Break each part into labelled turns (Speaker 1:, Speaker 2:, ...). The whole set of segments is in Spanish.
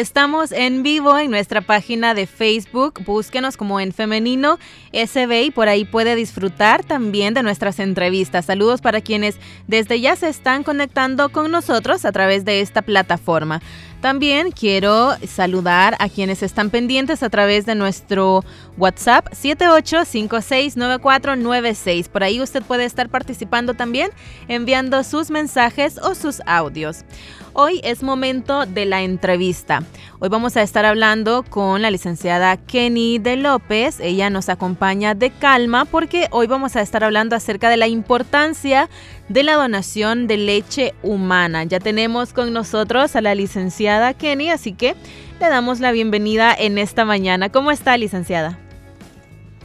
Speaker 1: Estamos en vivo en nuestra página de Facebook. Búsquenos como en femenino SB y por ahí puede disfrutar también de nuestras entrevistas. Saludos para quienes desde ya se están conectando con nosotros a través de esta plataforma. También quiero saludar a quienes están pendientes a través de nuestro WhatsApp 78569496. Por ahí usted puede estar participando también enviando sus mensajes o sus audios. Hoy es momento de la entrevista. Hoy vamos a estar hablando con la licenciada Kenny de López. Ella nos acompaña de calma porque hoy vamos a estar hablando acerca de la importancia de la donación de leche humana. Ya tenemos con nosotros a la licenciada Kenny, así que le damos la bienvenida en esta mañana. ¿Cómo está, licenciada?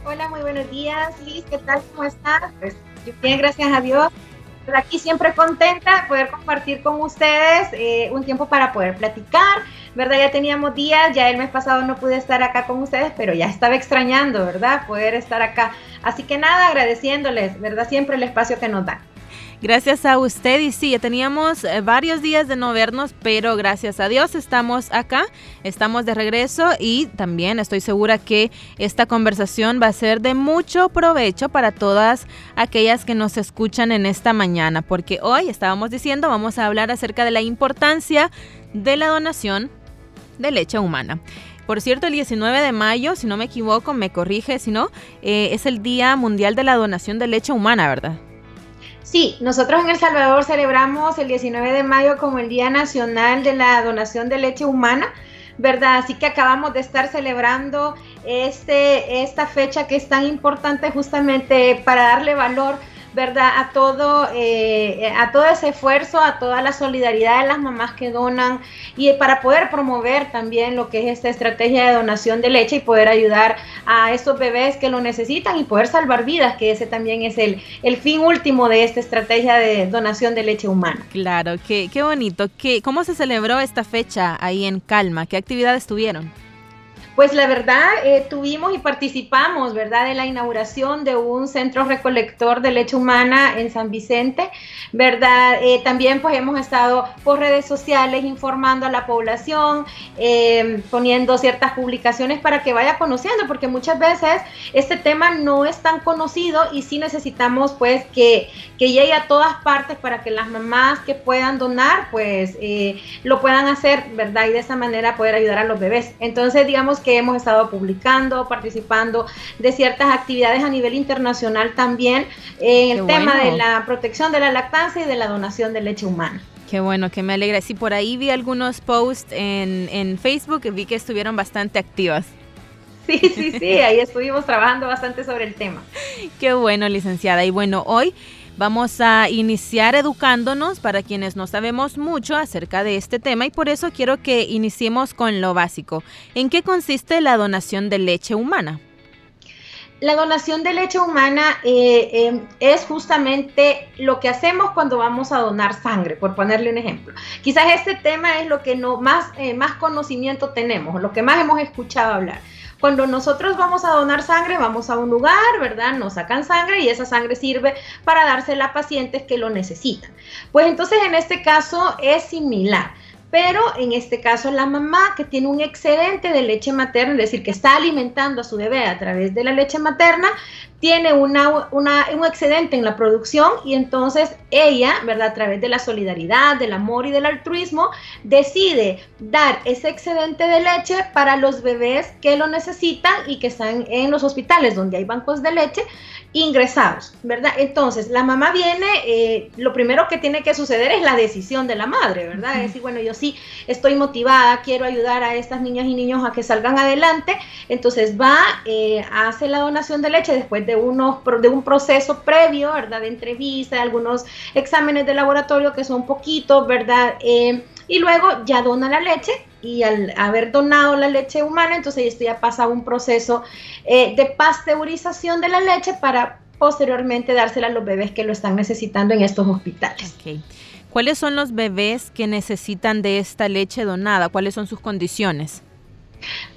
Speaker 2: Hola, muy buenos días, Liz. ¿Qué tal? ¿Cómo está? Pues bien, gracias a Dios aquí siempre contenta de poder compartir con ustedes eh, un tiempo para poder platicar, ¿verdad? Ya teníamos días, ya el mes pasado no pude estar acá con ustedes, pero ya estaba extrañando, ¿verdad? Poder estar acá. Así que nada, agradeciéndoles, ¿verdad? Siempre el espacio que nos dan.
Speaker 1: Gracias a usted y sí, teníamos eh, varios días de no vernos, pero gracias a Dios estamos acá, estamos de regreso y también estoy segura que esta conversación va a ser de mucho provecho para todas aquellas que nos escuchan en esta mañana, porque hoy estábamos diciendo, vamos a hablar acerca de la importancia de la donación de leche humana. Por cierto, el 19 de mayo, si no me equivoco, me corrige, si no, eh, es el Día Mundial de la Donación de Leche Humana, ¿verdad?
Speaker 2: Sí, nosotros en El Salvador celebramos el 19 de mayo como el Día Nacional de la Donación de Leche Humana. ¿verdad? Así que acabamos de estar celebrando este, esta fecha que es tan importante justamente para darle valor ¿verdad? A todo, eh, a todo ese esfuerzo, a toda la solidaridad de las mamás que donan y para poder promover también lo que es esta estrategia de donación de leche y poder ayudar a estos bebés que lo necesitan y poder salvar vidas, que ese también es el, el fin último de esta estrategia de donación de leche humana.
Speaker 1: Claro, qué, qué bonito. ¿Qué, ¿Cómo se celebró esta fecha ahí en Calma? ¿Qué actividades tuvieron?
Speaker 2: Pues la verdad, eh, tuvimos y participamos, ¿verdad?, en la inauguración de un centro recolector de leche humana en San Vicente, ¿verdad? Eh, también pues hemos estado por redes sociales informando a la población, eh, poniendo ciertas publicaciones para que vaya conociendo, porque muchas veces este tema no es tan conocido y sí necesitamos pues que, que llegue a todas partes para que las mamás que puedan donar pues lo puedan hacer, ¿verdad? Y de esa manera poder ayudar a los bebés. Entonces, digamos que hemos estado publicando, participando de ciertas actividades a nivel internacional también en el tema de la protección de la lactancia y de la donación de leche humana.
Speaker 1: Qué bueno, que me alegra. Sí, por ahí vi algunos posts en, en Facebook y vi que estuvieron bastante activas.
Speaker 2: Sí, sí, sí, ahí estuvimos trabajando bastante sobre el tema.
Speaker 1: Qué bueno, licenciada. Y bueno, hoy Vamos a iniciar educándonos para quienes no sabemos mucho acerca de este tema y por eso quiero que iniciemos con lo básico. ¿En qué consiste la donación de leche humana?
Speaker 2: La donación de leche humana eh, eh, es justamente lo que hacemos cuando vamos a donar sangre, por ponerle un ejemplo. Quizás este tema es lo que no, más, eh, más conocimiento tenemos, lo que más hemos escuchado hablar. Cuando nosotros vamos a donar sangre, vamos a un lugar, ¿verdad? Nos sacan sangre y esa sangre sirve para dársela a pacientes que lo necesitan. Pues entonces en este caso es similar pero en este caso la mamá que tiene un excedente de leche materna, es decir, que está alimentando a su bebé a través de la leche materna, tiene una, un excedente en la producción y entonces ella, ¿verdad? A través de la solidaridad, del amor y del altruismo, decide dar ese excedente de leche para los bebés que lo necesitan y que están en los hospitales donde hay bancos de leche ingresados, ¿verdad? Entonces, la mamá viene, eh, lo primero que tiene que suceder es la decisión de la madre, ¿verdad? Es decir, bueno, yo sí estoy motivada, quiero ayudar a estas niñas y niños a que salgan adelante, entonces va, eh, hace la donación de leche después de, unos, de un proceso previo, ¿verdad? De entrevista, algunos exámenes de laboratorio que son poquitos, ¿verdad? Eh, y luego ya dona la leche y al haber donado la leche humana, entonces esto ya pasa a un proceso eh, de pasteurización de la leche para posteriormente dársela a los bebés que lo están necesitando en estos hospitales.
Speaker 1: ¿Cuáles son los bebés que necesitan de esta leche donada? ¿Cuáles son sus condiciones?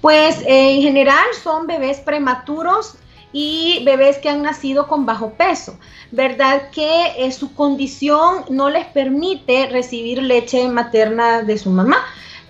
Speaker 2: Pues eh, en general son bebés prematuros y bebés que han nacido con bajo peso, ¿verdad? Que eh, su condición no les permite recibir leche materna de su mamá.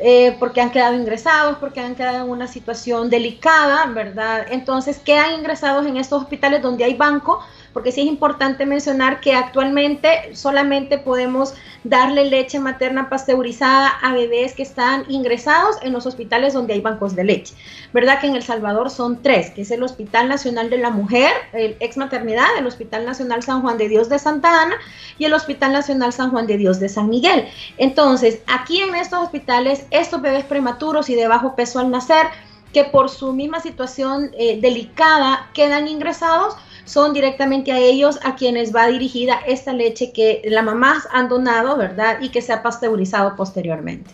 Speaker 2: Eh, porque han quedado ingresados, porque han quedado en una situación delicada, ¿verdad? Entonces quedan ingresados en estos hospitales donde hay banco porque sí es importante mencionar que actualmente solamente podemos darle leche materna pasteurizada a bebés que están ingresados en los hospitales donde hay bancos de leche. ¿Verdad que en El Salvador son tres, que es el Hospital Nacional de la Mujer, el ex maternidad, el Hospital Nacional San Juan de Dios de Santa Ana y el Hospital Nacional San Juan de Dios de San Miguel. Entonces, aquí en estos hospitales, estos bebés prematuros y de bajo peso al nacer, que por su misma situación eh, delicada quedan ingresados, son directamente a ellos a quienes va dirigida esta leche que las mamás han donado, ¿verdad? Y que se ha pasteurizado posteriormente.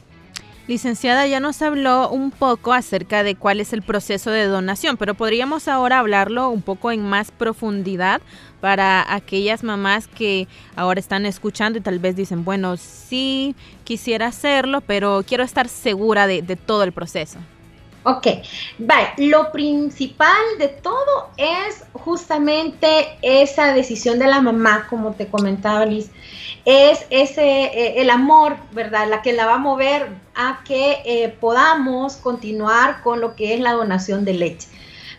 Speaker 1: Licenciada, ya nos habló un poco acerca de cuál es el proceso de donación, pero podríamos ahora hablarlo un poco en más profundidad para aquellas mamás que ahora están escuchando y tal vez dicen, bueno, sí quisiera hacerlo, pero quiero estar segura de, de todo el proceso.
Speaker 2: Ok, vale. Lo principal de todo es justamente esa decisión de la mamá, como te comentaba Liz, es ese eh, el amor, ¿verdad? La que la va a mover a que eh, podamos continuar con lo que es la donación de leche.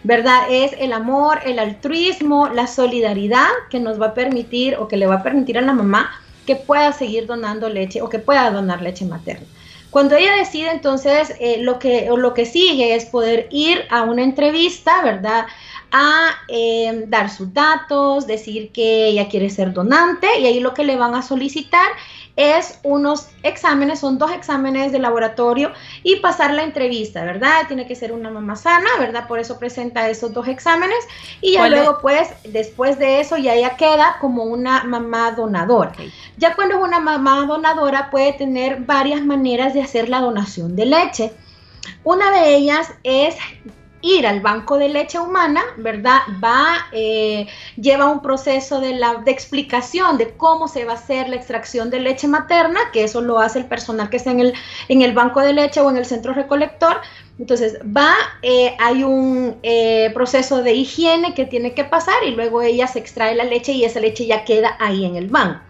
Speaker 2: ¿Verdad? Es el amor, el altruismo, la solidaridad que nos va a permitir o que le va a permitir a la mamá que pueda seguir donando leche o que pueda donar leche materna. Cuando ella decide, entonces, eh, lo, que, lo que sigue es poder ir a una entrevista, ¿verdad? a eh, dar sus datos, decir que ella quiere ser donante y ahí lo que le van a solicitar es unos exámenes, son dos exámenes de laboratorio y pasar la entrevista, ¿verdad? Tiene que ser una mamá sana, ¿verdad? Por eso presenta esos dos exámenes y ya luego pues después de eso ya ella queda como una mamá donadora. Ya cuando es una mamá donadora puede tener varias maneras de hacer la donación de leche. Una de ellas es ir al banco de leche humana, ¿verdad? Va, eh, lleva un proceso de, la, de explicación de cómo se va a hacer la extracción de leche materna, que eso lo hace el personal que está en el, en el banco de leche o en el centro recolector. Entonces va, eh, hay un eh, proceso de higiene que tiene que pasar y luego ella se extrae la leche y esa leche ya queda ahí en el banco.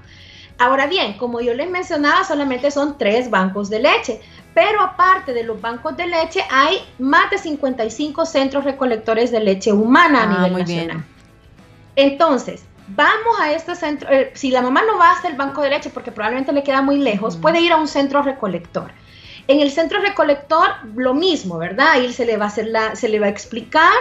Speaker 2: Ahora bien, como yo les mencionaba, solamente son tres bancos de leche, pero aparte de los bancos de leche, hay más de 55 centros recolectores de leche humana a ah, nivel nacional. Entonces, vamos a este centro, eh, si la mamá no va hasta el banco de leche porque probablemente le queda muy lejos, puede ir a un centro recolector. En el centro recolector, lo mismo, ¿verdad? Ahí se le va a hacer la, se le va a explicar,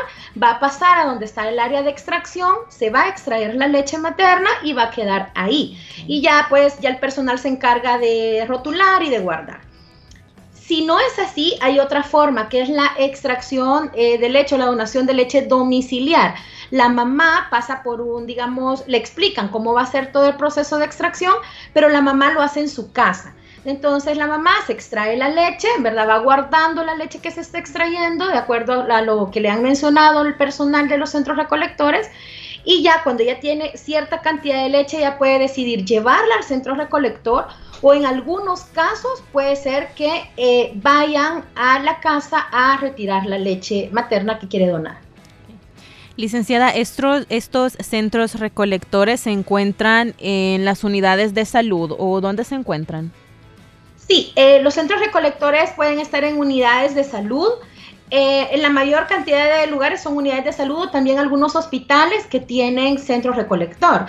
Speaker 2: va a pasar a donde está el área de extracción, se va a extraer la leche materna y va a quedar ahí. Y ya pues ya el personal se encarga de rotular y de guardar. Si no es así, hay otra forma, que es la extracción eh, de leche o la donación de leche domiciliar. La mamá pasa por un, digamos, le explican cómo va a ser todo el proceso de extracción, pero la mamá lo hace en su casa. Entonces la mamá se extrae la leche, en verdad va guardando la leche que se está extrayendo de acuerdo a lo que le han mencionado el personal de los centros recolectores y ya cuando ya tiene cierta cantidad de leche ya puede decidir llevarla al centro recolector o en algunos casos puede ser que eh, vayan a la casa a retirar la leche materna que quiere donar.
Speaker 1: Licenciada, estos, estos centros recolectores se encuentran en las unidades de salud o dónde se encuentran?
Speaker 2: Sí, eh, los centros recolectores pueden estar en unidades de salud. Eh, en la mayor cantidad de lugares son unidades de salud, también algunos hospitales que tienen centro recolector.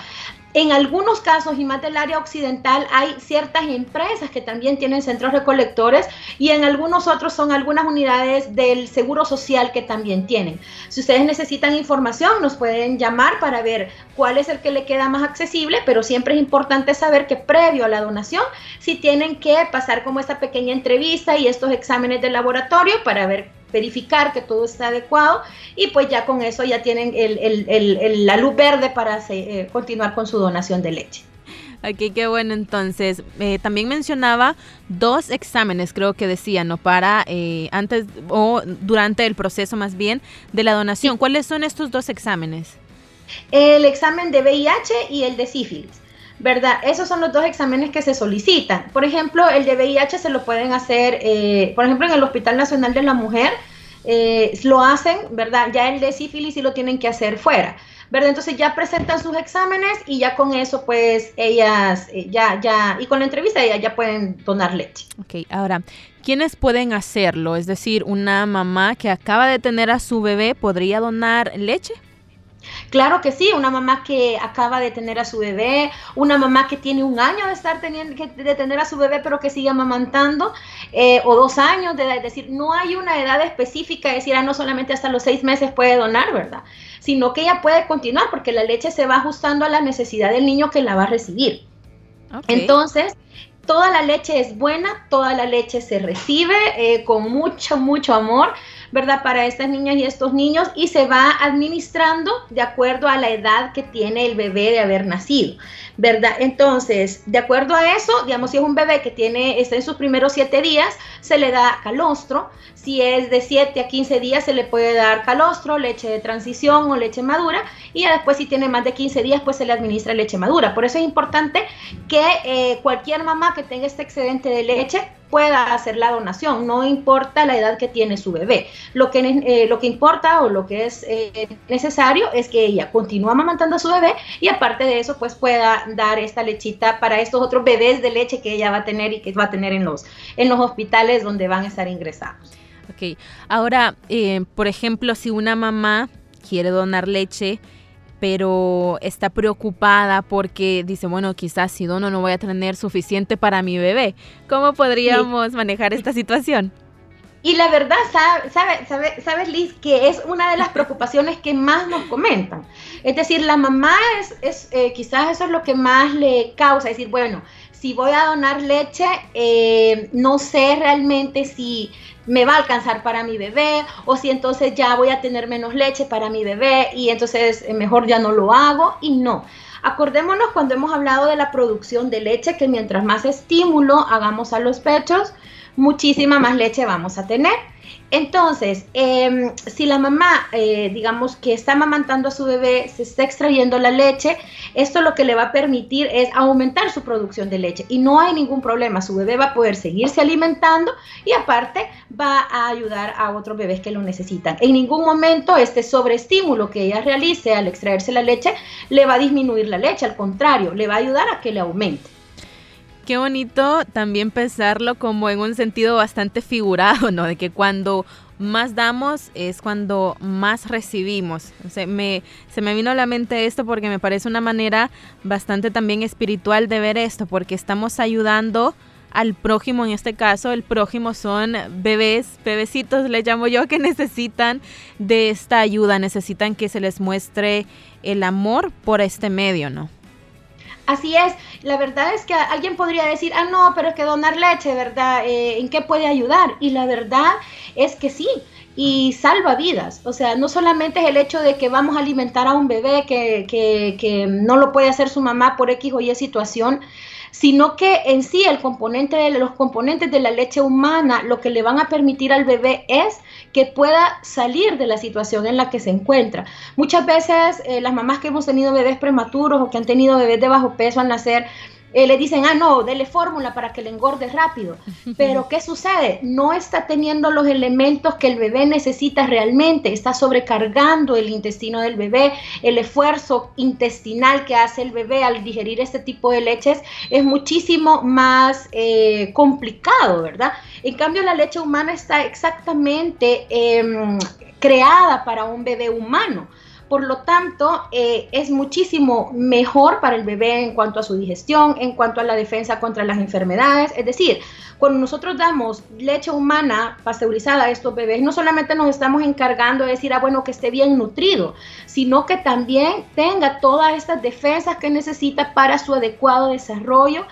Speaker 2: En algunos casos, y más del área occidental, hay ciertas empresas que también tienen centros recolectores y en algunos otros son algunas unidades del Seguro Social que también tienen. Si ustedes necesitan información, nos pueden llamar para ver cuál es el que le queda más accesible, pero siempre es importante saber que previo a la donación, si tienen que pasar como esta pequeña entrevista y estos exámenes de laboratorio para ver verificar que todo está adecuado y pues ya con eso ya tienen la luz verde para eh, continuar con su donación de leche.
Speaker 1: Ok, qué bueno. Entonces, eh, también mencionaba dos exámenes, creo que decía, ¿no? Para eh, antes o durante el proceso más bien de la donación. ¿Cuáles son estos dos exámenes?
Speaker 2: El examen de VIH y el de sífilis. ¿Verdad? Esos son los dos exámenes que se solicitan. Por ejemplo, el de VIH se lo pueden hacer, eh, por ejemplo, en el Hospital Nacional de la Mujer, lo hacen, ¿verdad? Ya el de sífilis sí lo tienen que hacer fuera. ¿verdad? Entonces ya presentan sus exámenes y ya con eso, pues ellas, eh, ya, ya, y con la entrevista ellas ya pueden donar leche.
Speaker 1: Ok, ahora, ¿quiénes pueden hacerlo? Es decir, una mamá que acaba de tener a su bebé, ¿podría donar leche?
Speaker 2: Claro que sí, una mamá que acaba de tener a su bebé, una mamá que tiene un año de estar teniendo de tener a su bebé pero que sigue amamantando, eh, o dos años de edad, es decir, no hay una edad específica, es decir, ah, no solamente hasta los seis meses puede donar, ¿verdad? sino que ella puede continuar porque la leche se va ajustando a la necesidad del niño que la va a recibir. Entonces, toda la leche es buena, toda la leche se recibe eh, con mucho, mucho amor, ¿verdad? Para estas niñas y estos niños y se va administrando de acuerdo a la edad que tiene el bebé de haber nacido. ¿Verdad? Entonces, de acuerdo a eso, digamos, si es un bebé que tiene, está en sus primeros siete días, se le da calostro. Si es de 7 a 15 días, se le puede dar calostro, leche de transición o leche madura. Y después, si tiene más de 15 días, pues se le administra leche madura. Por eso es importante que eh, cualquier mamá que tenga este excedente de leche pueda hacer la donación, no importa la edad que tiene su bebé. Lo que, eh, lo que importa o lo que es eh, necesario es que ella continúe amamantando a su bebé y aparte de eso, pues pueda dar esta lechita para estos otros bebés de leche que ella va a tener y que va a tener en los, en los hospitales donde van a estar ingresados.
Speaker 1: Ok, ahora, eh, por ejemplo, si una mamá quiere donar leche, pero está preocupada porque dice, bueno, quizás si dono no voy a tener suficiente para mi bebé. ¿Cómo podríamos manejar esta situación?
Speaker 2: Y la verdad, sabes, sabe, sabe, Liz, que es una de las preocupaciones que más nos comentan. Es decir, la mamá es, es eh, quizás eso es lo que más le causa, decir, bueno, si voy a donar leche, eh, no sé realmente si me va a alcanzar para mi bebé o si entonces ya voy a tener menos leche para mi bebé y entonces eh, mejor ya no lo hago y no. Acordémonos cuando hemos hablado de la producción de leche que mientras más estímulo hagamos a los pechos, muchísima más leche vamos a tener. Entonces, em, si la mamá, eh, digamos que está amamantando a su bebé, se está extrayendo la leche, esto lo que le va a permitir es aumentar su producción de leche y no hay ningún problema, su bebé va a poder seguirse alimentando y aparte va a ayudar a otros bebés que lo necesitan. En ningún momento este sobreestímulo que ella realice al extraerse la leche le va a disminuir la leche, al contrario, le va a ayudar a que le aumente.
Speaker 1: Qué bonito también pensarlo como en un sentido bastante figurado, ¿no? De que cuando más damos es cuando más recibimos. se me vino a la mente esto porque me parece una manera bastante también espiritual de ver esto, porque estamos ayudando al prójimo, en este caso el prójimo son bebés, bebecitos le llamo yo, que necesitan de esta ayuda, necesitan que se les muestre el amor por este medio, ¿no?
Speaker 2: Así es, la verdad es que alguien podría decir, ah, no, pero es que donar leche, ¿verdad? Eh, ¿En qué puede ayudar? Y la verdad es que sí, y salva vidas. O sea, no solamente es el hecho de que vamos a alimentar a un bebé que, que, que no lo puede hacer su mamá por X o Y situación, sino que en sí el componente de los componentes de la leche humana lo que le van a permitir al bebé es que pueda salir de la situación en la que se encuentra. Muchas veces eh, las mamás que hemos tenido bebés prematuros o que han tenido bebés de bajo peso al nacer, eh, le dicen, ah, no, dele fórmula para que le engorde rápido. Pero ¿qué sucede? No está teniendo los elementos que el bebé necesita realmente, está sobrecargando el intestino del bebé, el esfuerzo intestinal que hace el bebé al digerir este tipo de leches es muchísimo más eh, complicado, ¿verdad? En cambio, la leche humana está exactamente em, creada para un bebé humano. Por lo tanto, eh, es muchísimo mejor para el bebé en cuanto a su digestión, en cuanto a la defensa contra las enfermedades. Es decir, cuando nosotros damos leche humana pasteurizada a estos bebés, no solamente nos estamos encargando de decir, ah, bueno, que esté bien nutrido, sino que también tenga todas estas defensas que necesita para su adecuado desarrollo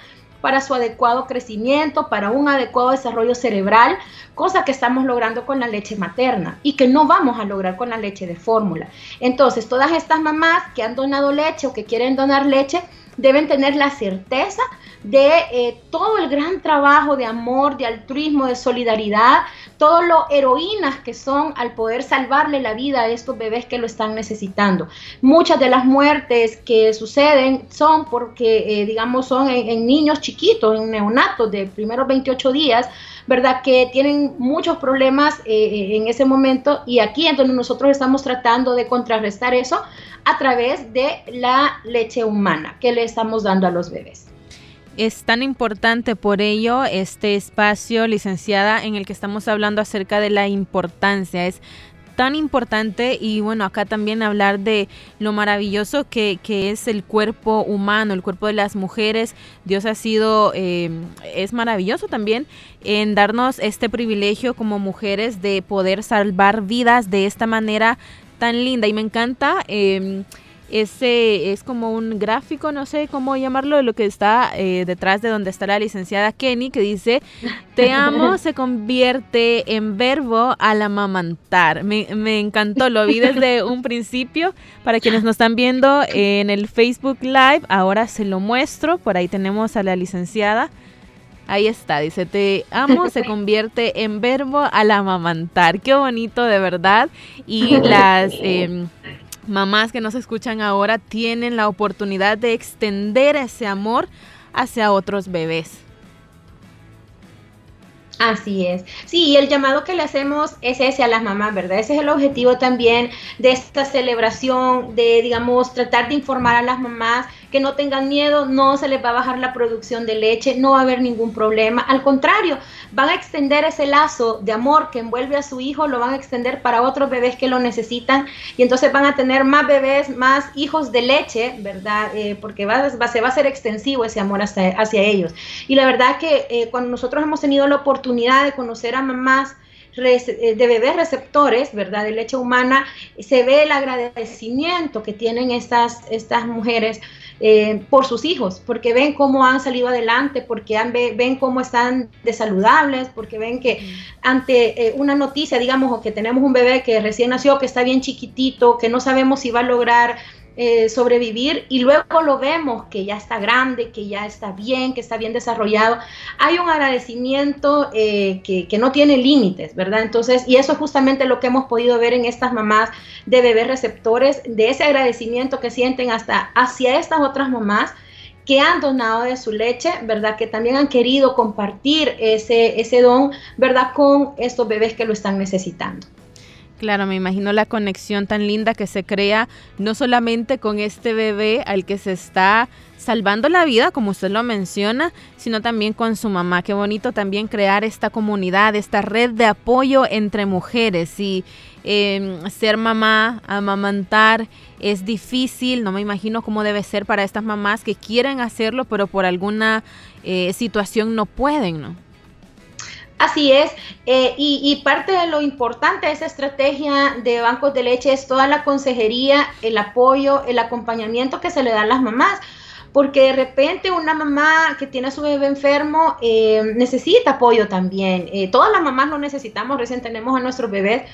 Speaker 2: para su adecuado crecimiento, para un adecuado desarrollo cerebral, cosa que estamos logrando con la leche materna y que no vamos a lograr con la leche de fórmula. Entonces, todas estas mamás que han donado leche o que quieren donar leche, deben tener la certeza de eh, todo el gran trabajo de amor, de altruismo, de solidaridad, todo lo heroínas que son al poder salvarle la vida a estos bebés que lo están necesitando. Muchas de las muertes que suceden son porque, eh, digamos, son en, niños chiquitos, en neonatos de primeros 28 días, ¿verdad? Que tienen muchos problemas eh, en ese momento y aquí es donde nosotros estamos tratando de contrarrestar eso a través de la leche humana que le estamos dando a los bebés.
Speaker 1: Es tan importante por ello este espacio, licenciada, en el que estamos hablando acerca de la importancia. Es tan importante y bueno, acá también hablar de lo maravilloso que, es el cuerpo humano, el cuerpo de las mujeres. Dios ha sido, eh, es maravilloso también en darnos este privilegio como mujeres de poder salvar vidas de esta manera tan linda y me encanta. Eh, ese es como un gráfico, no sé cómo llamarlo, de lo que está eh, detrás de donde está la licenciada Kenny, que dice, te amo se convierte en verbo al amamantar. Me, me encantó, lo vi desde un principio. Para quienes nos están viendo en el Facebook Live, ahora se lo muestro, por ahí tenemos a la licenciada. Ahí está, dice, te amo se convierte en verbo al amamantar. Qué bonito, de verdad. Y las... Eh, mamás que nos escuchan ahora tienen la oportunidad de extender ese amor hacia otros bebés.
Speaker 2: Así es. Sí, el llamado que le hacemos es ese a las mamás, ¿verdad? Ese es el objetivo también de esta celebración, de, digamos, tratar de informar a las mamás que no tengan miedo, no se les va a bajar la producción de leche, no va a haber ningún problema. Al contrario, van a extender ese lazo de amor que envuelve a su hijo, lo van a extender para otros bebés que lo necesitan y entonces van a tener más bebés, más hijos de leche, ¿verdad? Eh, porque va, se va a ser extensivo ese amor hacia, hacia ellos. Y la verdad que eh, cuando nosotros hemos tenido la oportunidad de conocer a mamás, eh, de bebés receptores, ¿verdad? De leche humana, se ve el agradecimiento que tienen estas, estas mujeres eh, por sus hijos, porque ven cómo han salido adelante, porque ven cómo están de saludables, porque ven que ante eh, una noticia, digamos, o que tenemos un bebé que recién nació, que está bien chiquitito, que no sabemos si va a lograr eh, sobrevivir y luego lo vemos que ya está grande, que ya está bien, que está bien desarrollado, hay un agradecimiento eh, que, no tiene límites, ¿verdad? Entonces, y eso es justamente lo que hemos podido ver en estas mamás de bebés receptores, de ese agradecimiento que sienten hasta hacia estas otras mamás que han donado de su leche, ¿verdad? Que también han querido compartir ese, ese don, ¿verdad? Con estos bebés que lo están necesitando.
Speaker 1: Claro, me imagino la conexión tan linda que se crea no solamente con este bebé al que se está salvando la vida, como usted lo menciona, sino también con su mamá. Qué bonito también crear esta comunidad, esta red de apoyo entre mujeres. Y em, ser mamá, amamantar, es difícil. No me imagino cómo debe ser para estas mamás que quieren hacerlo, pero por alguna eh, situación no pueden, ¿no?
Speaker 2: Así es, eh, y, parte de lo importante de esa estrategia de bancos de leche es toda la consejería, el apoyo, el acompañamiento que se le da a las mamás, porque de repente una mamá que tiene a su bebé enfermo eh, necesita apoyo también. Eh, todas las mamás lo necesitamos, recién tenemos a nuestros bebés,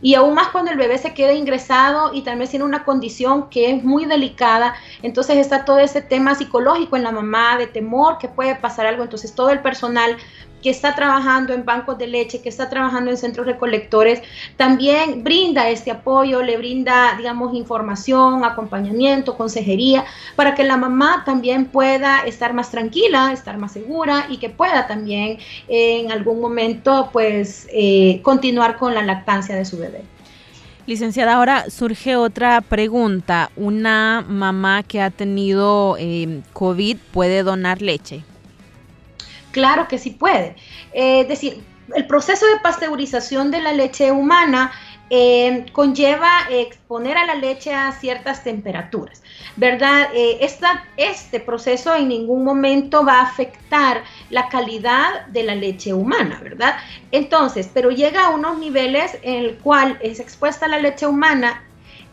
Speaker 2: y aún más cuando el bebé se queda ingresado y también tiene una condición que es muy delicada, entonces está todo ese tema psicológico en la mamá de temor que puede pasar algo, entonces todo el personal que está trabajando en bancos de leche, que está trabajando en centros recolectores, también brinda este apoyo, le brinda, digamos, información, acompañamiento, consejería, para que la mamá también pueda estar más tranquila, estar más segura y que pueda también en algún momento, pues, eh, continuar con la lactancia de su bebé.
Speaker 1: Licenciada, ahora surge otra pregunta. ¿Una mamá que ha tenido eh, COVID puede donar leche?
Speaker 2: Claro que sí puede. Eh, es decir, el proceso de pasteurización de la leche humana eh, conlleva exponer a la leche a ciertas temperaturas, ¿verdad? Eh, este proceso en ningún momento va a afectar la calidad de la leche humana, ¿verdad? Entonces, pero llega a unos niveles en el cual es expuesta la leche humana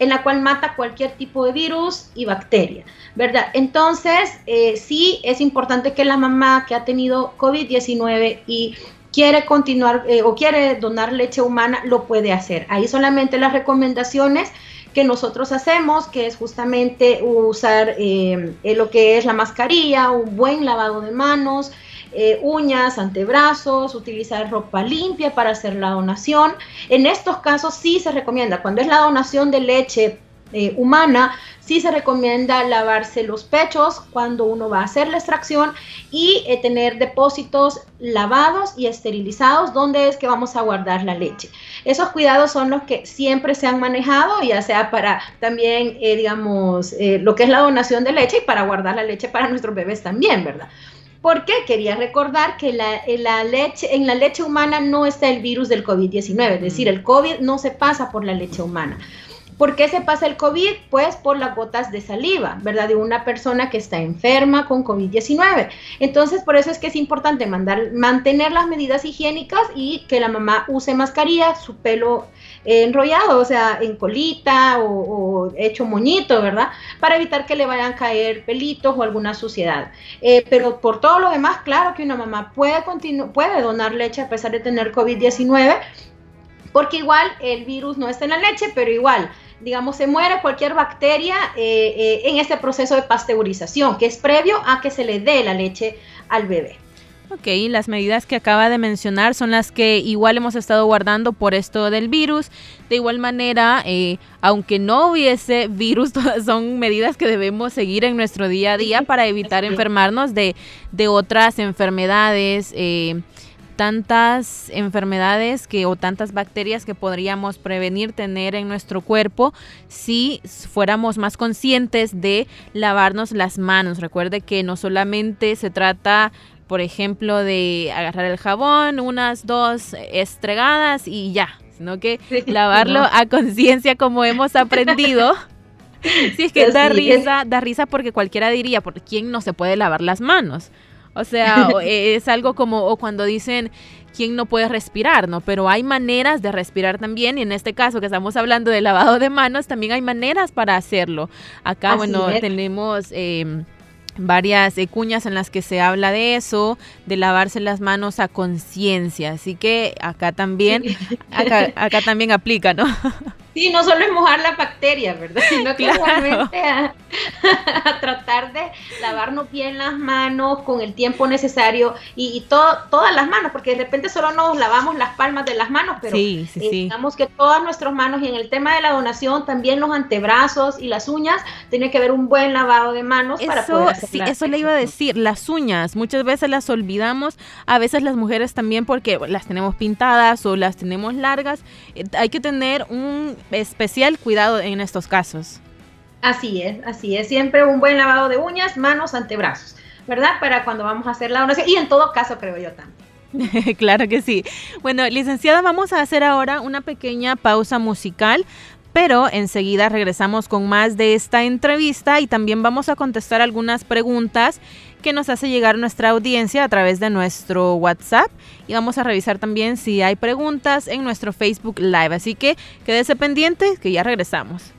Speaker 2: en la cual mata cualquier tipo de virus y bacteria, ¿verdad? Entonces, eh, sí es importante que la mamá que ha tenido COVID-19 y quiere continuar eh, o quiere donar leche humana, lo puede hacer. Ahí solamente las recomendaciones que nosotros hacemos, que es justamente usar eh, lo que es la mascarilla, un buen lavado de manos, eh, uñas, antebrazos, utilizar ropa limpia para hacer la donación. En estos casos sí se recomienda, cuando es la donación de leche eh, humana, sí se recomienda lavarse los pechos cuando uno va a hacer la extracción y eh, tener depósitos lavados y esterilizados donde es que vamos a guardar la leche. Esos cuidados son los que siempre se han manejado, ya sea para también, digamos, lo que es la donación de leche y para guardar la leche para nuestros bebés también, ¿verdad? Porque quería recordar que en la leche, en la leche humana no está el virus del COVID-19, es decir, el COVID no se pasa por la leche humana. ¿Por qué se pasa el COVID? Pues por las gotas de saliva, ¿verdad? De una persona que está enferma con COVID-19. Entonces, por eso es que es importante mandar, mantener las medidas higiénicas y que la mamá use mascarilla, su pelo enrollado, o sea, en colita o, hecho moñito, ¿verdad? Para evitar que le vayan a caer pelitos o alguna suciedad. Eh, pero por todo lo demás, claro que una mamá puede, puede donar leche a pesar de tener COVID-19, porque igual el virus no está en la leche, pero igual digamos, se muere cualquier bacteria eh, eh, en este proceso de pasteurización, que es previo a que se le dé la leche al bebé.
Speaker 1: Ok, las medidas que acaba de mencionar son las que igual hemos estado guardando por esto del virus. De igual manera, eh, aunque no hubiese virus, son medidas que debemos seguir en nuestro día a día para evitar enfermarnos de, de otras enfermedades. Eh, tantas enfermedades que o tantas bacterias que podríamos prevenir tener en nuestro cuerpo si fuéramos más conscientes de lavarnos las manos. Recuerde que no solamente se trata por ejemplo, de agarrar el jabón, unas dos estregadas y ya, sino que lavarlo a conciencia como hemos aprendido. Si es que da risa, da risa porque cualquiera diría, ¿por quién no se puede lavar las manos? O sea, es algo como o cuando dicen quién no puede respirar, ¿no? Pero hay maneras de respirar también y en este caso que estamos hablando de lavado de manos, también hay maneras para hacerlo. Acá, bueno, tenemos... Eh, varias eh, cuñas en las que se habla de eso, de lavarse las manos a conciencia. Así que acá también, acá, acá también aplica, ¿no?
Speaker 2: Sí, no solo es mojar la bacteria, ¿verdad? Sino que realmente a, tratar de lavarnos bien las manos con el tiempo necesario y, todas las manos, porque de repente solo nos lavamos las palmas de las manos, pero sí, sí, digamos que todas nuestras manos y en el tema de la donación también los antebrazos y las uñas tiene que haber un buen lavado de manos para poder hacer
Speaker 1: Sí, eso le iba a decir, las uñas, muchas veces las olvidamos, a veces las mujeres también porque las tenemos pintadas o las tenemos largas, eh, hay que tener un especial cuidado en estos casos.
Speaker 2: Así es, así es. Siempre un buen lavado de uñas, manos, antebrazos, ¿verdad? Para cuando vamos a hacer la donación. Y en todo caso, creo yo también.
Speaker 1: claro que sí. Bueno, licenciada, vamos a hacer ahora una pequeña pausa musical pero enseguida regresamos con más de esta entrevista y también vamos a contestar algunas preguntas que nos hace llegar nuestra audiencia a través de nuestro WhatsApp y vamos a revisar también si hay preguntas en nuestro Facebook Live. Así que quédese pendiente que ya regresamos.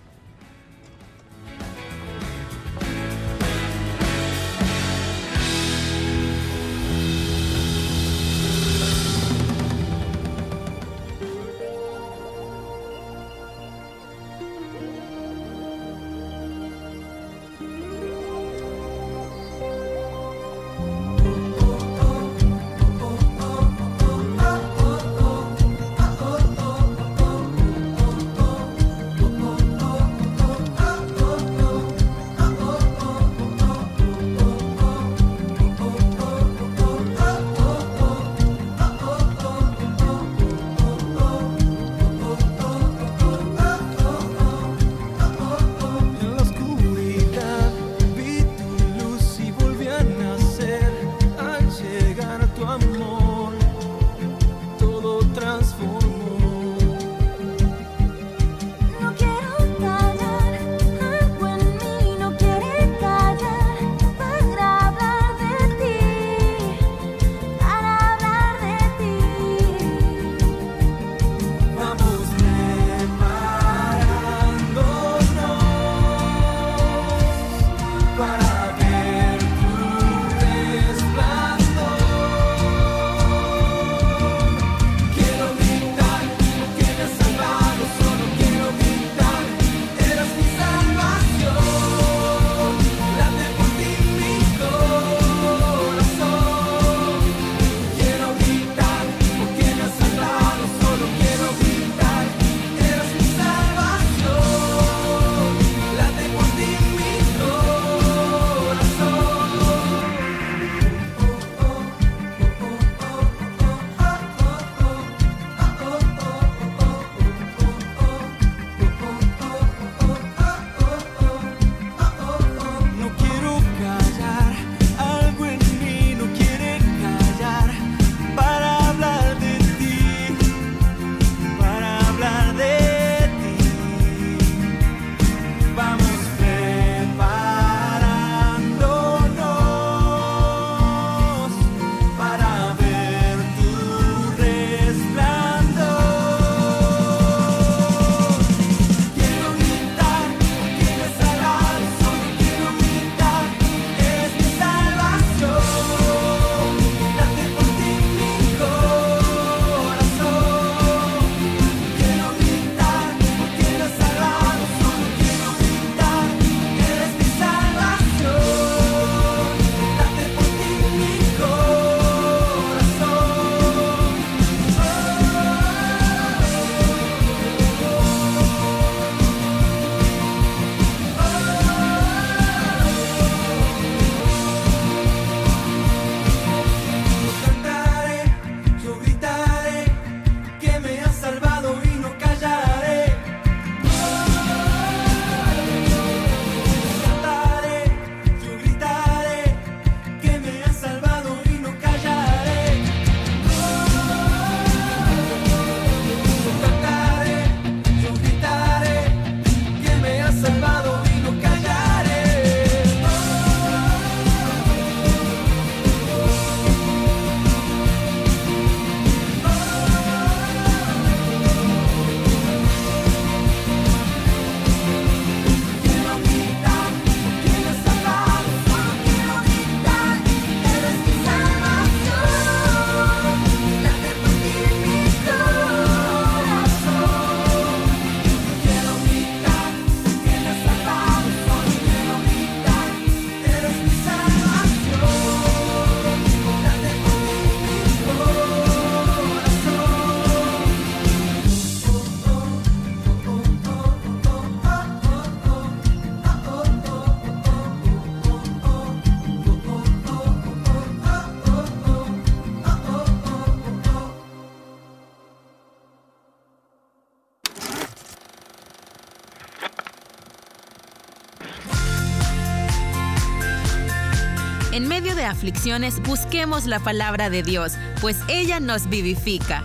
Speaker 1: Busquemos la palabra de Dios, pues ella nos vivifica.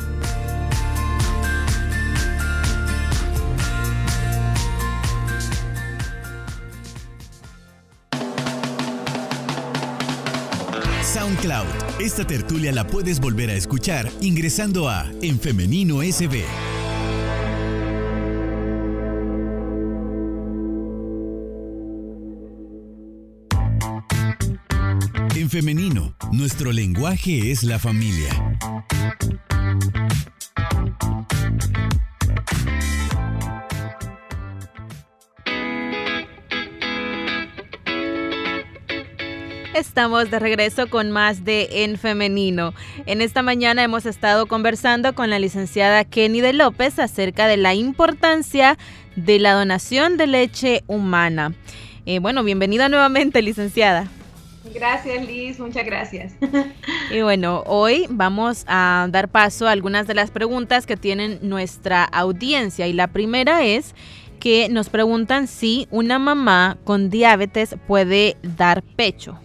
Speaker 3: SoundCloud. Esta tertulia la puedes volver a escuchar ingresando a En Femenino SB. En femenino, nuestro lenguaje es la familia.
Speaker 1: Estamos de regreso con más de En Femenino. En esta mañana hemos estado conversando con la licenciada Kenny de López acerca de la importancia de la donación de leche humana. Eh, bueno, bienvenida nuevamente, licenciada.
Speaker 2: Gracias, Liz, muchas gracias.
Speaker 1: Y bueno, hoy vamos a dar paso a algunas de las preguntas que tienen nuestra audiencia. Y la primera es que nos preguntan si una mamá con diabetes puede dar pecho.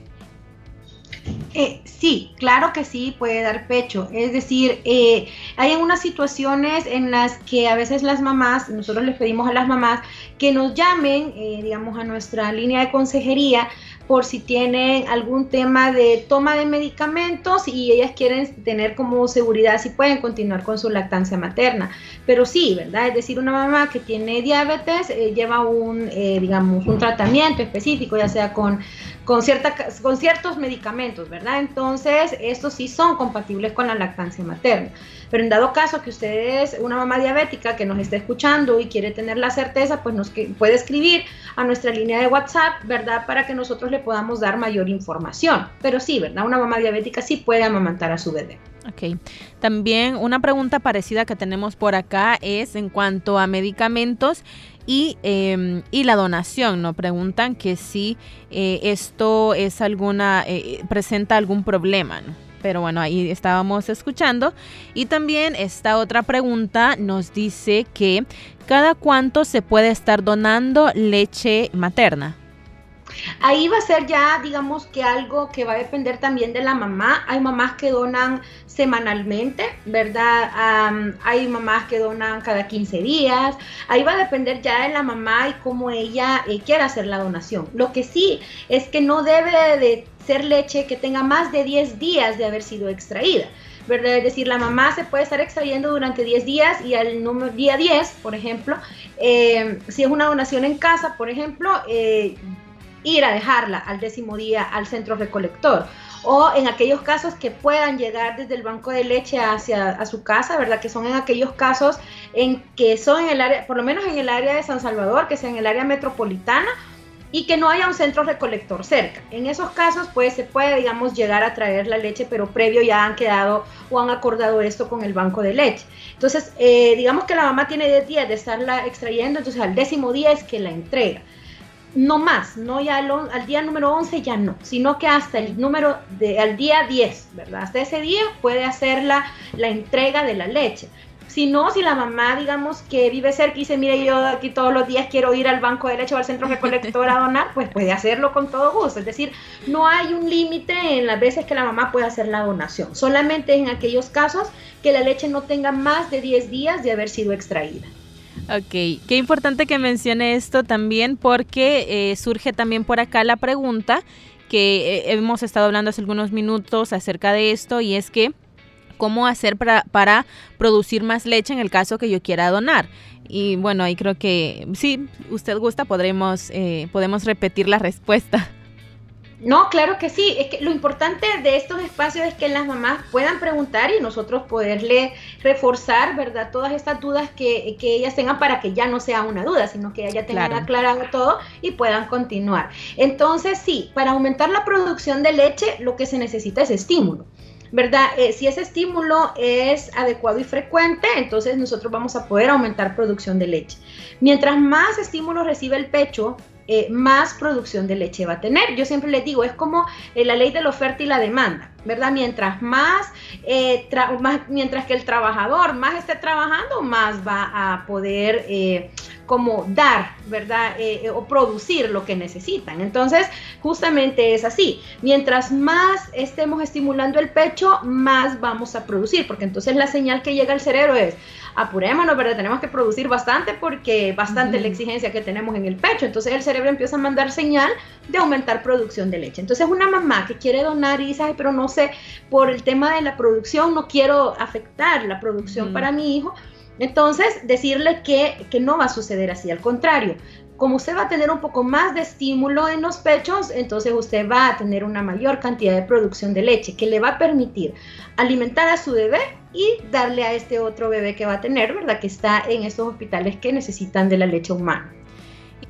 Speaker 2: Eh, sí, claro que sí puede dar pecho. Es decir, eh, hay algunas situaciones en las que a veces las mamás, nosotros les pedimos a las mamás que nos llamen, eh, digamos, a nuestra línea de consejería por si tienen algún tema de toma de medicamentos y ellas quieren tener como seguridad si pueden continuar con su lactancia materna. Pero sí, ¿verdad? Es decir, una mamá que tiene diabetes lleva un, digamos, un tratamiento específico, ya sea con con, cierta, con ciertos medicamentos, ¿verdad? Entonces, estos sí son compatibles con la lactancia materna. Pero en dado caso que usted es una mamá diabética que nos esté escuchando y quiere tener la certeza, pues nos puede escribir a nuestra línea de WhatsApp, ¿verdad? Para que nosotros le podamos dar mayor información. Pero sí, ¿verdad? Una mamá diabética sí puede amamantar a su bebé.
Speaker 1: Ok. También una pregunta parecida que tenemos por acá es en cuanto a medicamentos y, em, y la donación. Nos preguntan que si eh, esto es alguna, eh, presenta algún problema. Pero bueno, ahí estábamos escuchando. Y también esta otra pregunta nos dice que cada cuánto se puede estar donando leche materna.
Speaker 2: Ahí va a ser ya, digamos que algo que va a depender también de la mamá. Hay mamás que donan semanalmente, ¿verdad? hay mamás que donan cada 15 días. Ahí va a depender ya de la mamá y cómo ella eh, quiera hacer la donación. Lo que sí es que no debe de ser leche que tenga más de 10 días de haber sido extraída. ¿verdad? Es decir, la mamá se puede estar extrayendo durante 10 días y al número, día 10, por ejemplo, eh, si es una donación en casa, por ejemplo, eh, ir a dejarla al décimo día al centro recolector o en aquellos casos que puedan llegar desde el banco de leche hacia a su casa, ¿verdad? Que son en aquellos casos en que son en el área, por lo menos en el área de San Salvador, que sea en el área metropolitana y que no haya un centro recolector cerca. En esos casos, pues se puede, digamos, llegar a traer la leche, pero previo ya han quedado o han acordado esto con el banco de leche. Entonces, eh, digamos que la mamá tiene 10 días de estarla extrayendo, entonces al décimo día es que la entrega no más, no ya al, día número 11 ya no, sino que hasta el número de, al día 10, ¿verdad? Hasta ese día puede hacer la, la entrega de la leche. Si no, si la mamá, digamos, que vive cerca y dice, mire, yo aquí todos los días quiero ir al banco de leche o al centro recolector a donar, pues puede hacerlo con todo gusto. Es decir, no hay un límite en las veces que la mamá puede hacer la donación. Solamente en aquellos casos que la leche no tenga más de 10 días de haber sido extraída.
Speaker 1: Ok, qué importante que mencione esto también porque eh, surge también por acá la pregunta que eh, hemos estado hablando hace algunos minutos acerca de esto y es que cómo hacer para, para producir más leche en el caso que yo quiera donar. Y bueno, ahí creo que si usted gusta podremos, eh, podemos repetir la respuesta.
Speaker 2: No, claro que sí. Es que lo importante de estos espacios es que las mamás puedan preguntar y nosotros poderle reforzar, ¿verdad? Todas estas dudas que, ellas tengan para que ya no sea una duda, sino que ya tengan aclarado todo y puedan continuar. Entonces, sí, para aumentar la producción de leche, lo que se necesita es estímulo. ¿verdad? Eh, si ese estímulo es adecuado y frecuente, entonces nosotros vamos a poder aumentar producción de leche. Mientras más estímulo recibe el pecho, eh, más producción de leche va a tener. Yo siempre les digo, es como eh, la ley de la oferta y la demanda, ¿verdad? Mientras más, eh, mientras que el trabajador más esté trabajando, más va a poder como dar, ¿verdad? Eh, eh, o producir lo que necesitan. Entonces, justamente es así. Mientras más estemos estimulando el pecho, más vamos a producir, porque entonces la señal que llega al cerebro es, apurémonos, ¿verdad? Tenemos que producir bastante porque bastante la exigencia que tenemos en el pecho. Entonces el cerebro empieza a mandar señal de aumentar producción de leche. Entonces una mamá que quiere donar y dice, pero no sé, por el tema de la producción no quiero afectar la producción para mi hijo. Entonces, decirle que, que no va a suceder así, al contrario, como usted va a tener un poco más de estímulo en los pechos, entonces usted va a tener una mayor cantidad de producción de leche que le va a permitir alimentar a su bebé y darle a este otro bebé que va a tener, ¿verdad? Que está en estos hospitales que necesitan de la leche humana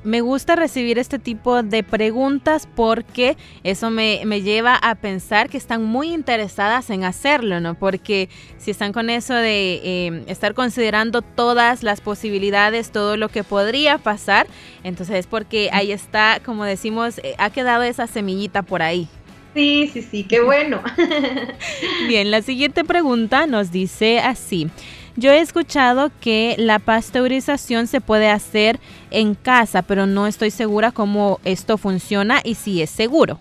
Speaker 1: me gusta recibir este tipo de preguntas porque eso me, lleva a pensar que están muy interesadas en hacerlo, ¿no? Porque si están con eso de eh, estar considerando todas las posibilidades, todo lo que podría pasar, entonces es porque ahí está, como decimos, eh, ha quedado esa semillita por ahí.
Speaker 2: Sí, sí, sí, qué bueno.
Speaker 1: Bien, la siguiente pregunta nos dice así. Yo he escuchado que la pasteurización se puede hacer en casa, pero no estoy segura cómo esto funciona y si es seguro.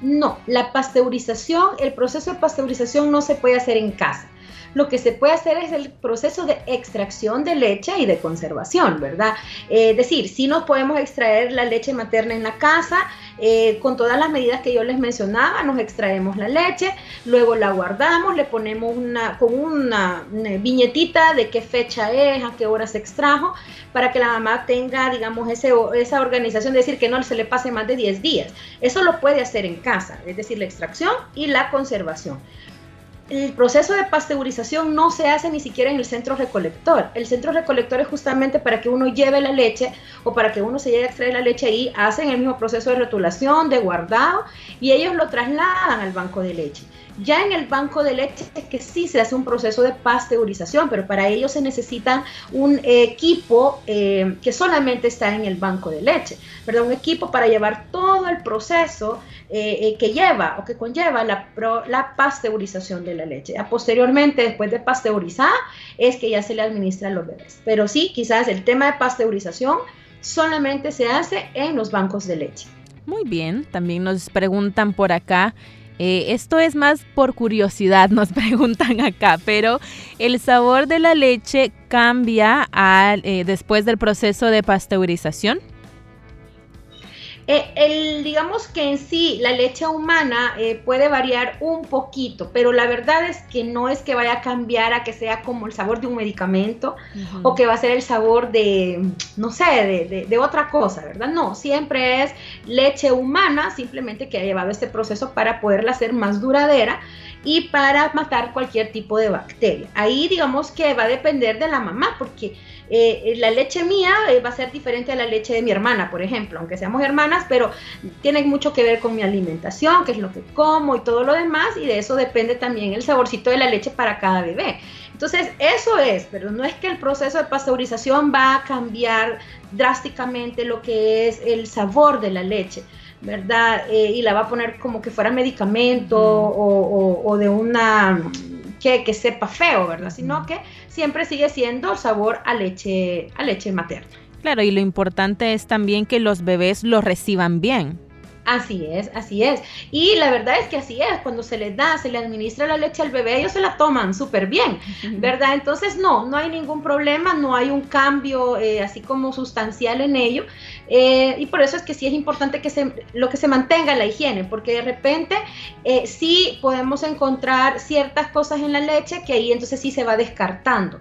Speaker 2: No, la pasteurización, el proceso de pasteurización no se puede hacer en casa lo que se puede hacer es el proceso de extracción de leche y de conservación, ¿verdad? Eh, es decir, si nos podemos extraer la leche materna en la casa, eh, con todas las medidas que yo les mencionaba, nos extraemos la leche, luego la guardamos, le ponemos una, con una, viñetita de qué fecha es, a qué hora se extrajo, para que la mamá tenga, digamos, esa organización, de decir que no se le pase más de 10 días. Eso lo puede hacer en casa, es decir, la extracción y la conservación el proceso de pasteurización no se hace ni siquiera en el centro recolector. El centro recolector es justamente para que uno lleve la leche o para que uno se llegue a extraer la leche ahí, hacen el mismo proceso de rotulación, de guardado y ellos lo trasladan al banco de leche. Ya en el banco de leche que sí se hace un proceso de pasteurización, pero para ello se necesita un equipo eh, que solamente está en el banco de leche, ¿verdad? Un equipo para llevar todo el proceso eh, eh, que lleva o que conlleva la, la pasteurización de la leche. posteriormente, después de pasteurizar, es que ya se le administra a los bebés. Pero sí, quizás el tema de pasteurización solamente se hace en los bancos de leche.
Speaker 1: Muy bien, también nos preguntan por acá eh, esto es más por curiosidad, nos preguntan acá, pero el sabor de la leche cambia eh, después del proceso de pasteurización.
Speaker 2: Eh, el, digamos que en sí la leche humana eh, puede variar un poquito, pero la verdad es que no es que vaya a cambiar a que sea como el sabor de un medicamento o que va a ser el sabor de, no sé, de, de, otra cosa, ¿verdad? No, siempre es leche humana, simplemente que ha llevado este proceso para poderla hacer más duradera y para matar cualquier tipo de bacteria. Ahí digamos que va a depender de la mamá, porque eh, la leche mía eh, va a ser diferente a la leche de mi hermana, por ejemplo, aunque seamos hermanas, pero tiene mucho que ver con mi alimentación, qué es lo que como y todo lo demás, y de eso depende también el saborcito de la leche para cada bebé. Entonces, eso es, pero no es que el proceso de pasteurización va a cambiar drásticamente lo que es el sabor de la leche. ¿verdad? Eh, y la va a poner como que fuera medicamento o, de una que, que, sepa feo, ¿verdad? Sino que siempre sigue siendo sabor a leche, a leche materna.
Speaker 1: Claro, y lo importante es también que los bebés lo reciban bien.
Speaker 2: Así es, así es. Y la verdad es que así es, cuando se les da, se le administra la leche al bebé, ellos se la toman súper bien, ¿verdad? Entonces, no, no hay ningún problema, no hay un cambio eh, así como sustancial en ello. Eh, y por eso es que sí es importante que se, lo que se mantenga la higiene, porque de repente eh, sí podemos encontrar ciertas cosas en la leche que ahí entonces sí se va descartando.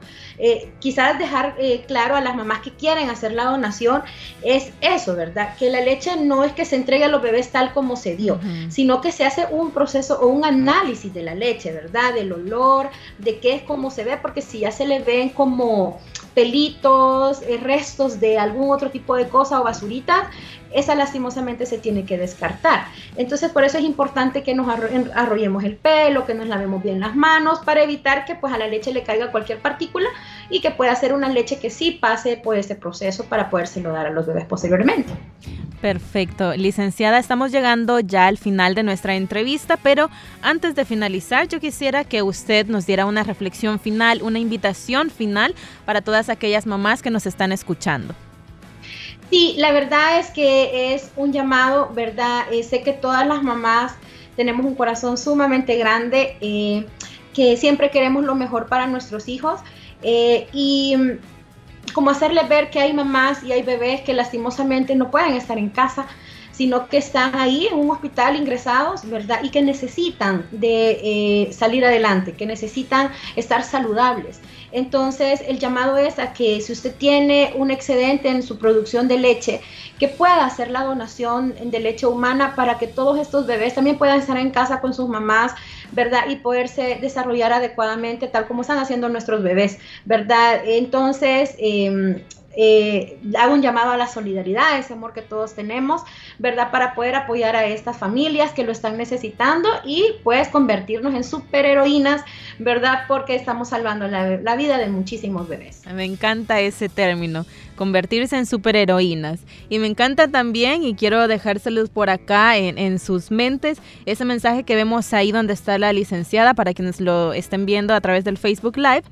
Speaker 2: quizás dejar claro a las mamás que quieren hacer la donación es eso, ¿verdad? Que la leche no es que se entregue a los bebés tal como se dio, sino que se hace un proceso o un análisis de la leche, ¿verdad? Del olor, de qué es cómo se ve, porque si ya se le ven como pelitos, eh, restos de algún otro tipo de cosa o basurita, esa lastimosamente se tiene que descartar. Entonces por eso es importante que nos arrollemos el pelo, que nos lavemos bien las manos para evitar que pues a la leche le caiga cualquier partícula y que pueda ser una leche que sí pase por este proceso para podérselo dar a los bebés posteriormente.
Speaker 1: Perfecto. Licenciada, estamos llegando ya al final de nuestra entrevista, pero antes de finalizar, yo quisiera que usted nos diera una reflexión final, una invitación final para todas aquellas mamás que nos están escuchando.
Speaker 2: Sí, la verdad es que es un llamado, ¿verdad? Eh, sé que todas las mamás tenemos un corazón sumamente grande, eh, que siempre queremos lo mejor para nuestros hijos eh, y como hacerles ver que hay mamás y hay bebés que lastimosamente no pueden estar en casa, sino que están ahí en un hospital ingresados, ¿verdad? Y que necesitan de salir adelante, que necesitan estar saludables. Entonces, el llamado es a que si usted tiene un excedente en su producción de leche, que pueda hacer la donación de leche humana para que todos estos bebés también puedan estar en casa con sus mamás, ¿verdad? Y poderse desarrollar adecuadamente, tal como están haciendo nuestros bebés, ¿verdad? Entonces, eh, eh, hago un llamado a la solidaridad, ese amor que todos tenemos, ¿verdad? Para poder apoyar a estas familias que lo están necesitando y pues convertirnos en superheroínas, ¿verdad? Porque estamos salvando la, vida de muchísimos bebés.
Speaker 1: Me encanta ese término, convertirse en superheroínas. Y me encanta también, y quiero dejárselos por acá en, en sus mentes, ese mensaje que vemos ahí donde está la licenciada, para quienes lo estén viendo a través del Facebook Live,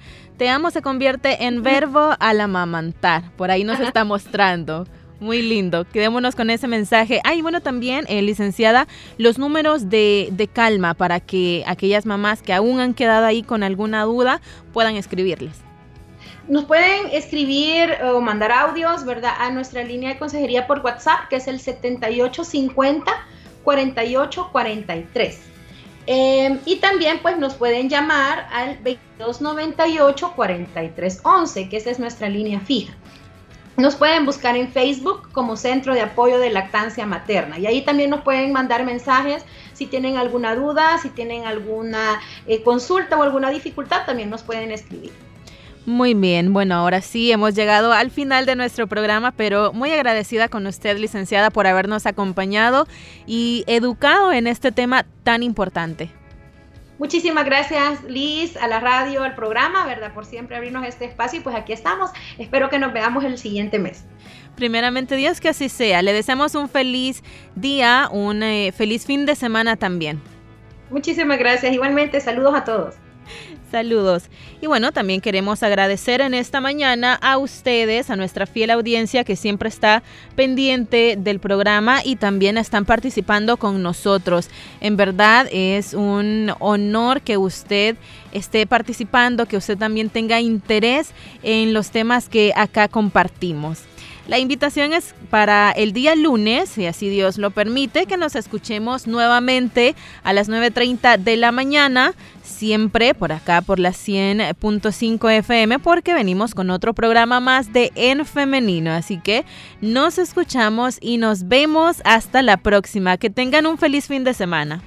Speaker 1: te amo se convierte en verbo al amamantar. Por ahí nos está mostrando. Muy lindo. Quedémonos con ese mensaje. Ah, y bueno, también, eh, licenciada, los números de, de, calma para que aquellas mamás que aún han quedado ahí con alguna duda puedan escribirles.
Speaker 2: Nos pueden escribir o mandar audios, ¿verdad? A nuestra línea de consejería por WhatsApp, que es el 7850 4843. Eh, y también pues nos pueden llamar al 2298-4311, que esa es nuestra línea fija. Nos pueden buscar en Facebook como Centro de Apoyo de Lactancia Materna y ahí también nos pueden mandar mensajes si tienen alguna duda, si tienen alguna eh, consulta o alguna dificultad, también nos pueden escribir.
Speaker 1: Muy bien, bueno, ahora sí hemos llegado al final de nuestro programa, pero muy agradecida con usted, licenciada, por habernos acompañado y educado en este tema tan importante.
Speaker 2: Muchísimas gracias Liz, a la radio, al programa, ¿verdad? Por siempre abrirnos este espacio y pues aquí estamos. Espero que nos veamos el siguiente mes.
Speaker 1: Primeramente Dios que así sea. Le deseamos un feliz día, un eh, feliz fin de semana también.
Speaker 2: Muchísimas gracias. Igualmente, saludos a todos.
Speaker 1: Saludos. Y bueno, también queremos agradecer en esta mañana a ustedes, a nuestra fiel audiencia que siempre está pendiente del programa y también están participando con nosotros. En verdad es un honor que usted esté participando, que usted también tenga interés en los temas que acá compartimos. La invitación es para el día lunes, si así Dios lo permite, que nos escuchemos nuevamente a las 9.30 de la mañana, siempre por acá por la 100.5 FM, porque venimos con otro programa más de En Femenino. Así que nos escuchamos y nos vemos hasta la próxima. Que tengan un feliz fin de semana.